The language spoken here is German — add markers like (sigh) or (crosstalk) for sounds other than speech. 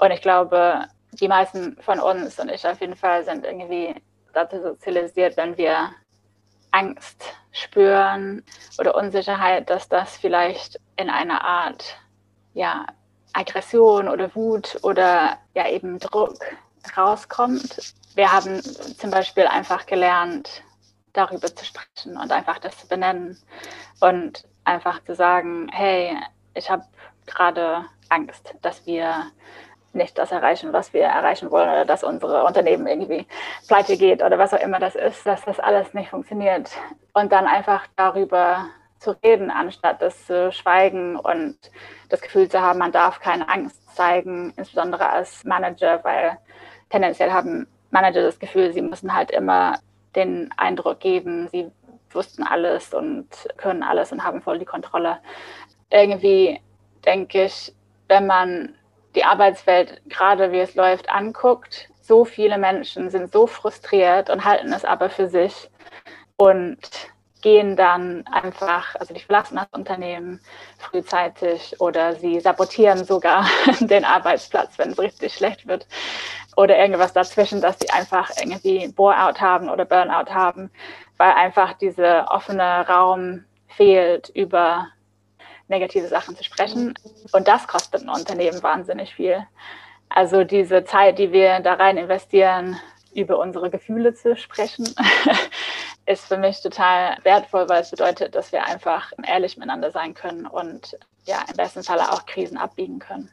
Und ich glaube, die meisten von uns und ich auf jeden Fall sind irgendwie dazu sozialisiert, wenn wir Angst spüren oder Unsicherheit, dass das vielleicht in einer Art ja, Aggression oder Wut oder ja eben Druck rauskommt. Wir haben zum Beispiel einfach gelernt, darüber zu sprechen und einfach das zu benennen und einfach zu sagen, hey, ich habe gerade Angst, dass wir nicht das erreichen, was wir erreichen wollen oder dass unsere Unternehmen irgendwie pleite geht oder was auch immer das ist, dass das alles nicht funktioniert. Und dann einfach darüber zu reden, anstatt das zu schweigen und das Gefühl zu haben, man darf keine Angst zeigen, insbesondere als Manager, weil tendenziell haben Manager das Gefühl, sie müssen halt immer den Eindruck geben, sie wussten alles und können alles und haben voll die Kontrolle. Irgendwie denke ich, wenn man die Arbeitswelt, gerade wie es läuft, anguckt, so viele Menschen sind so frustriert und halten es aber für sich und gehen dann einfach, also die verlassen das Unternehmen frühzeitig oder sie sabotieren sogar (laughs) den Arbeitsplatz, wenn es richtig schlecht wird oder irgendwas dazwischen, dass sie einfach irgendwie Bore-out haben oder Burnout haben, weil einfach dieser offene Raum fehlt, über negative Sachen zu sprechen. Und das kostet ein Unternehmen wahnsinnig viel. Also diese Zeit, die wir da rein investieren, über unsere Gefühle zu sprechen, (laughs) ist für mich total wertvoll, weil es bedeutet, dass wir einfach ehrlich miteinander sein können und ja, im besten Falle auch Krisen abbiegen können.